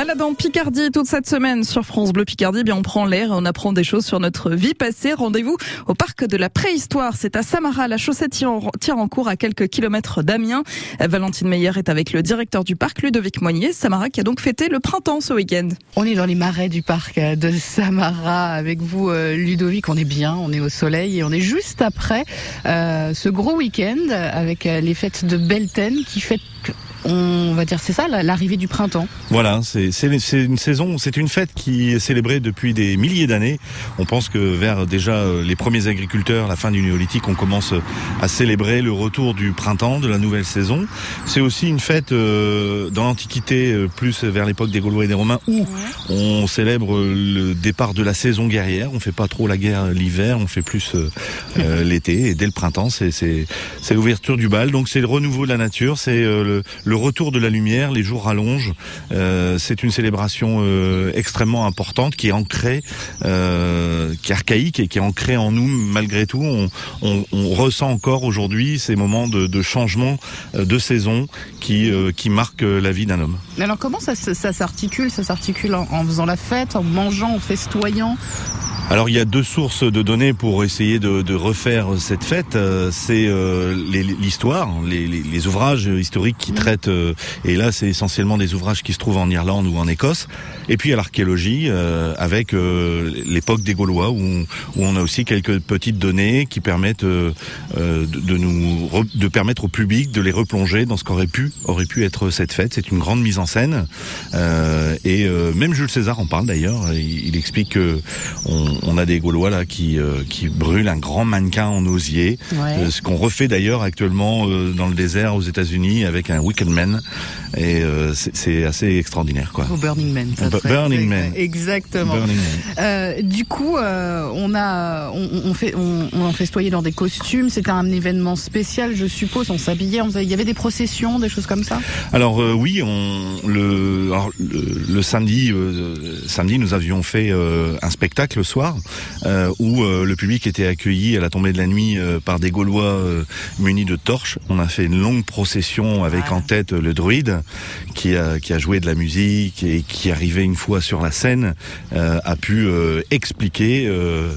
Baladant Picardie toute cette semaine sur France Bleu Picardie, bien on prend l'air et on apprend des choses sur notre vie passée. Rendez-vous au parc de la préhistoire. C'est à Samara, la chaussette tire en cours à quelques kilomètres d'Amiens. Valentine Meyer est avec le directeur du parc, Ludovic Moignier. Samara qui a donc fêté le printemps ce week-end. On est dans les marais du parc de Samara avec vous, euh, Ludovic. On est bien, on est au soleil et on est juste après euh, ce gros week-end avec euh, les fêtes de Belten qui fêtent on va dire c'est ça l'arrivée du printemps. Voilà, c'est une saison, c'est une fête qui est célébrée depuis des milliers d'années. On pense que vers déjà euh, les premiers agriculteurs, la fin du néolithique, on commence à célébrer le retour du printemps, de la nouvelle saison. C'est aussi une fête euh, dans l'Antiquité, euh, plus vers l'époque des Gaulois et des Romains, où on célèbre le départ de la saison guerrière. On fait pas trop la guerre l'hiver, on fait plus l'été. Et dès le printemps, c'est l'ouverture du bal. Donc c'est le renouveau de la nature, c'est le le retour de la lumière, les jours rallongent. Euh, c'est une célébration euh, extrêmement importante qui est ancrée, euh, qui est archaïque et qui est ancrée en nous malgré tout. On, ressent encore aujourd'hui ces moments de, changement de saison qui, marquent la vie d'un homme. Alors comment ça, s'articule Ça s'articule en faisant la fête, en mangeant, en festoyant? Alors il y a deux sources de données pour essayer de, de refaire cette fête. Euh, c'est euh, l'histoire, les, les, les, ouvrages historiques qui traitent, euh, et là c'est essentiellement des ouvrages qui se trouvent en Irlande ou en Écosse. Et puis à l'archéologie avec l'époque des Gaulois où on, où on, a aussi quelques petites données qui permettent de, de, nous de permettre au public de les replonger dans ce qu'aurait pu aurait pu être cette fête. C'est une grande mise en scène et même Jules César en parle d'ailleurs. Il, il explique que on, on a des Gaulois là qui, euh, qui brûlent un grand mannequin en osier, euh, ce qu'on refait d'ailleurs actuellement euh, dans le désert aux États-Unis avec un Wicked Man, et c'est assez extraordinaire quoi. Au Burning Man. Burning Man. Exactement. du coup, on a, on, on fait, on, on en festoyait dans des costumes. C'était un événement spécial, je suppose. On s'habillait, il y avait des processions, des choses comme ça? Alors oui, on le, le, le, samedi, samedi, nous avions fait un spectacle le soir euh, où euh, le public était accueilli à la tombée de la nuit euh, par des Gaulois munis de torches. On a fait une longue procession avec en tête le druide qui a, qui a joué de la musique et qui arrivait une fois sur la scène a pu expliquer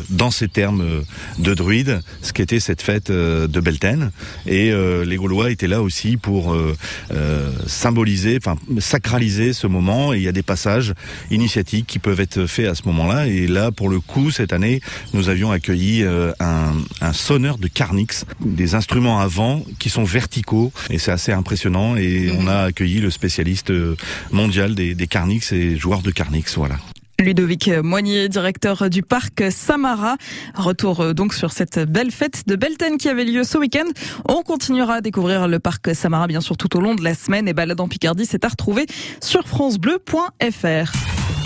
dans ces termes de druide ce qu'était cette fête de Belten. Et les Gaulois étaient là aussi pour symboliser, enfin sacraliser ce moment. Et il y a des passages initiatiques qui peuvent être faits à ce moment-là. Et là, pour le coup, cette année, nous avions accueilli euh, un, sonneur de Carnix, des instruments à vent qui sont verticaux et c'est assez impressionnant. Et on a accueilli le spécialiste euh, mondial des, Carnix et joueur de Carnix, voilà. Ludovic Moignier, directeur du parc Samara. Retour euh, donc sur cette belle fête de Belten qui avait lieu ce week-end. On continuera à découvrir le parc Samara bien sûr tout au long de la semaine et balade en Picardie, c'est à retrouver sur francebleu.fr.